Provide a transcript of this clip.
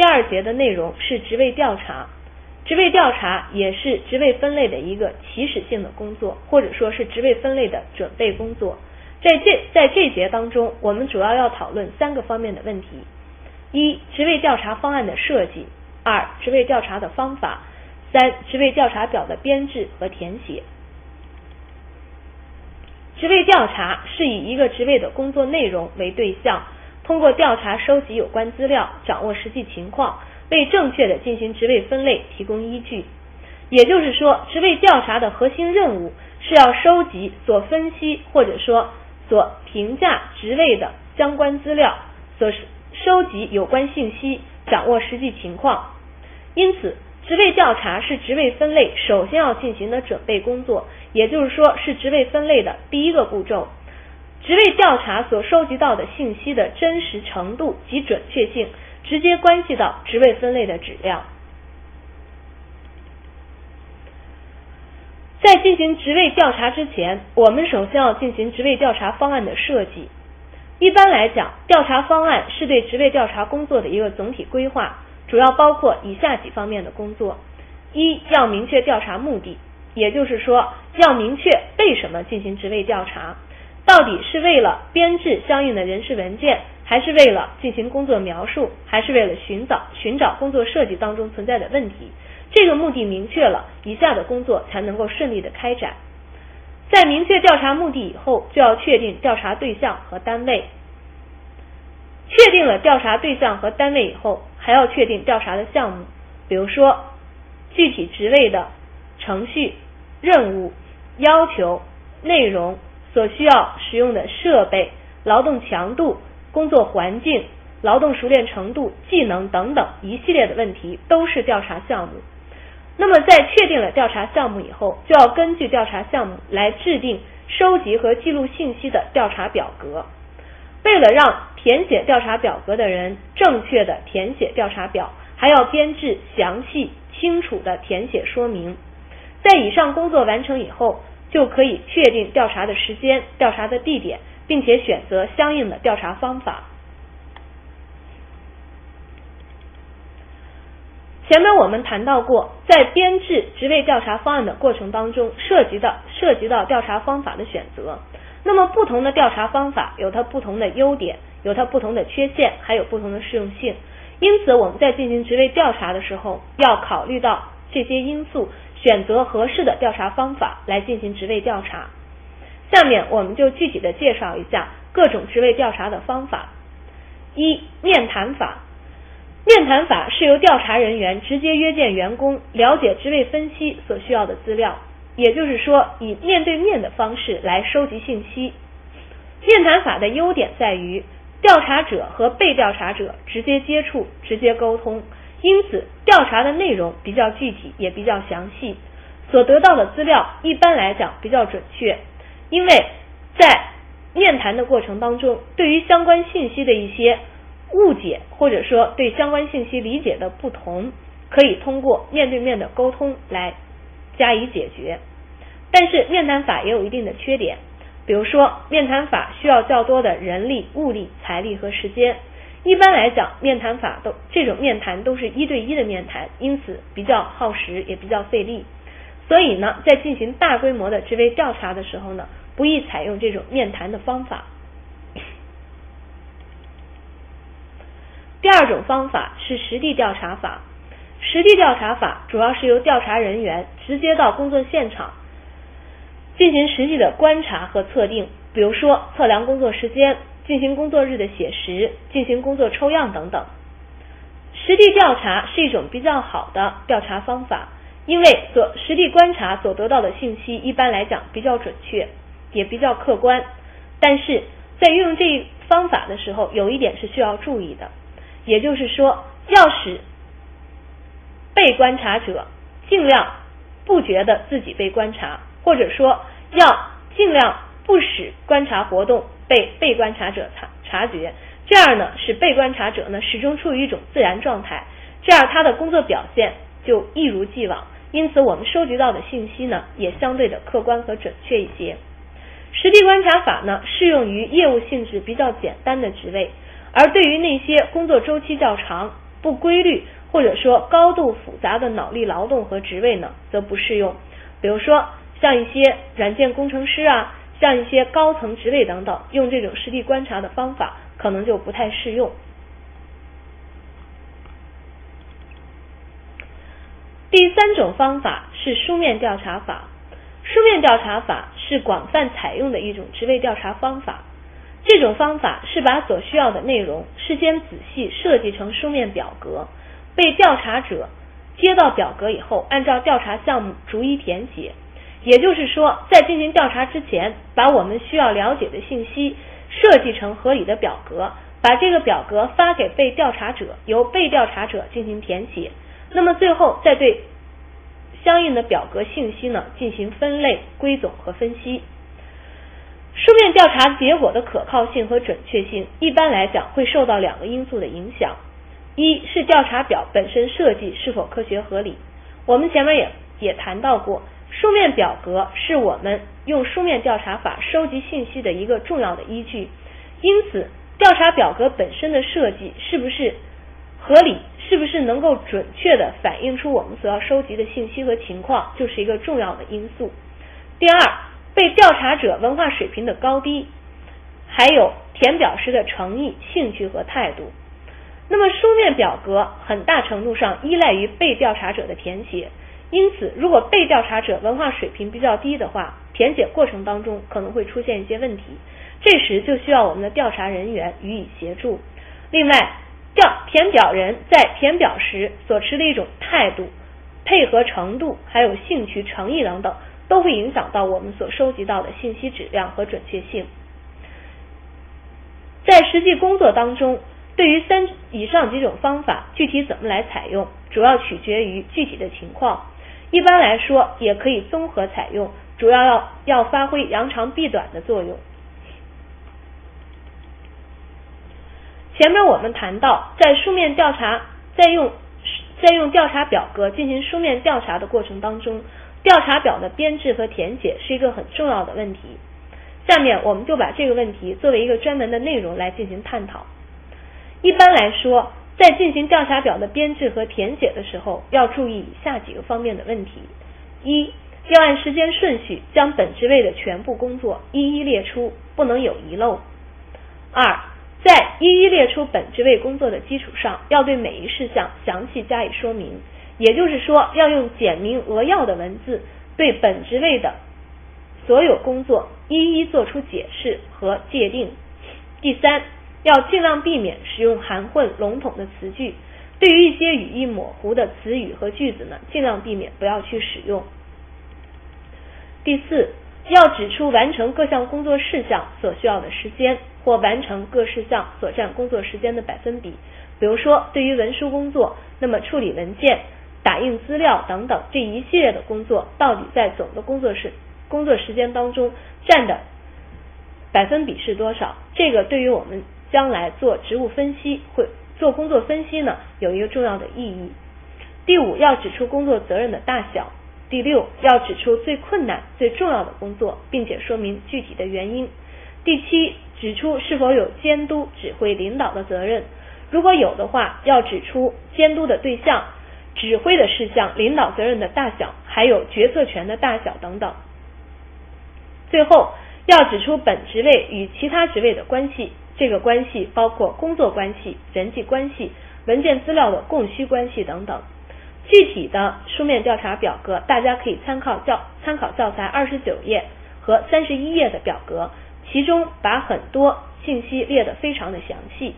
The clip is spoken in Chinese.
第二节的内容是职位调查。职位调查也是职位分类的一个起始性的工作，或者说是职位分类的准备工作。在这在这节当中，我们主要要讨论三个方面的问题：一、职位调查方案的设计；二、职位调查的方法；三、职位调查表的编制和填写。职位调查是以一个职位的工作内容为对象，通过调查收集有关资料，掌握实际情况，为正确的进行职位分类提供依据。也就是说，职位调查的核心任务是要收集、所分析或者说所评价职位的相关资料，所收集有关信息，掌握实际情况。因此，职位调查是职位分类首先要进行的准备工作。也就是说，是职位分类的第一个步骤。职位调查所收集到的信息的真实程度及准确性，直接关系到职位分类的质量。在进行职位调查之前，我们首先要进行职位调查方案的设计。一般来讲，调查方案是对职位调查工作的一个总体规划，主要包括以下几方面的工作：一要明确调查目的。也就是说，要明确为什么进行职位调查，到底是为了编制相应的人事文件，还是为了进行工作描述，还是为了寻找寻找工作设计当中存在的问题？这个目的明确了，以下的工作才能够顺利的开展。在明确调查目的以后，就要确定调查对象和单位。确定了调查对象和单位以后，还要确定调查的项目，比如说具体职位的。程序、任务、要求、内容所需要使用的设备、劳动强度、工作环境、劳动熟练程度、技能等等一系列的问题都是调查项目。那么，在确定了调查项目以后，就要根据调查项目来制定收集和记录信息的调查表格。为了让填写调查表格的人正确的填写调查表，还要编制详细清楚的填写说明。在以上工作完成以后，就可以确定调查的时间、调查的地点，并且选择相应的调查方法。前面我们谈到过，在编制职位调查方案的过程当中，涉及到涉及到调查方法的选择。那么，不同的调查方法有它不同的优点，有它不同的缺陷，还有不同的适用性。因此，我们在进行职位调查的时候，要考虑到这些因素。选择合适的调查方法来进行职位调查。下面我们就具体的介绍一下各种职位调查的方法。一、面谈法。面谈法是由调查人员直接约见员工，了解职位分析所需要的资料，也就是说，以面对面的方式来收集信息。面谈法的优点在于，调查者和被调查者直接接触，直接沟通。因此，调查的内容比较具体，也比较详细，所得到的资料一般来讲比较准确。因为在面谈的过程当中，对于相关信息的一些误解，或者说对相关信息理解的不同，可以通过面对面的沟通来加以解决。但是，面谈法也有一定的缺点，比如说，面谈法需要较多的人力、物力、财力和时间。一般来讲，面谈法都这种面谈都是一对一的面谈，因此比较耗时，也比较费力。所以呢，在进行大规模的职位调查的时候呢，不宜采用这种面谈的方法。第二种方法是实地调查法。实地调查法主要是由调查人员直接到工作现场进行实际的观察和测定，比如说测量工作时间。进行工作日的写实，进行工作抽样等等。实地调查是一种比较好的调查方法，因为所实地观察所得到的信息一般来讲比较准确，也比较客观。但是在运用这一方法的时候，有一点是需要注意的，也就是说，要使被观察者尽量不觉得自己被观察，或者说要尽量不使观察活动。被被观察者察察觉，这样呢，使被观察者呢始终处于一种自然状态，这样他的工作表现就一如既往。因此，我们收集到的信息呢，也相对的客观和准确一些。实地观察法呢，适用于业务性质比较简单的职位，而对于那些工作周期较长、不规律或者说高度复杂的脑力劳动和职位呢，则不适用。比如说像一些软件工程师啊，像一些高层职位等等，用这种实地观察的方法可能就不太适用。第三种方法是书面调查法。书面调查法是广泛采用的一种职位调查方法。这种方法是把所需要的内容事先仔细设计成书面表格，被调查者接到表格以后，按照调查项目逐一填写。也就是说，在进行调查之前，把我们需要了解的信息设计成合理的表格，把这个表格发给被调查者，由被调查者进行填写。那么最后再对相应的表格信息呢进行分类、归总和分析。书面调查结果的可靠性和准确性，一般来讲会受到两个因素的影响：一是调查表本身设计是否科学合理。我们前面也也谈到过，书面表格是我们用书面调查法收集信息的一个重要的依据。因此，调查表格本身的设计是不是合理？是不是能够准确的反映出我们所要收集的信息和情况，就是一个重要的因素。第二，被调查者文化水平的高低，还有填表时的诚意、兴趣和态度。那么书面表格很大程度上依赖于被调查者的填写，因此如果被调查者文化水平比较低的话，填写过程当中可能会出现一些问题，这时就需要我们的调查人员予以协助。另外，调填表人在填表时所持的一种态度、配合程度，还有兴趣、诚意等等，都会影响到我们所收集到的信息质量和准确性。在实际工作当中，对于三以上几种方法，具体怎么来采用，主要取决于具体的情况。一般来说，也可以综合采用，主要要要发挥扬长避短的作用。前面我们谈到，在书面调查，在用在用调查表格进行书面调查的过程当中，调查表的编制和填写是一个很重要的问题。下面我们就把这个问题作为一个专门的内容来进行探讨。一般来说，在进行调查表的编制和填写的时候，要注意以下几个方面的问题：一，要按时间顺序将本职位的全部工作一一列出，不能有遗漏；二。在一一列出本职位工作的基础上，要对每一事项详细加以说明，也就是说，要用简明扼要的文字对本职位的所有工作一一做出解释和界定。第三，要尽量避免使用含混笼统的词句，对于一些语义模糊的词语和句子呢，尽量避免不要去使用。第四。要指出完成各项工作事项所需要的时间，或完成各事项所占工作时间的百分比。比如说，对于文书工作，那么处理文件、打印资料等等这一系列的工作，到底在总的工作时工作时间当中占的百分比是多少？这个对于我们将来做职务分析、会做工作分析呢，有一个重要的意义。第五，要指出工作责任的大小。第六，要指出最困难、最重要的工作，并且说明具体的原因。第七，指出是否有监督、指挥、领导的责任，如果有的话，要指出监督的对象、指挥的事项、领导责任的大小，还有决策权的大小等等。最后，要指出本职位与其他职位的关系，这个关系包括工作关系、人际关系、文件资料的供需关系等等。具体的书面调查表格，大家可以参考教参考教材二十九页和三十一页的表格，其中把很多信息列得非常的详细。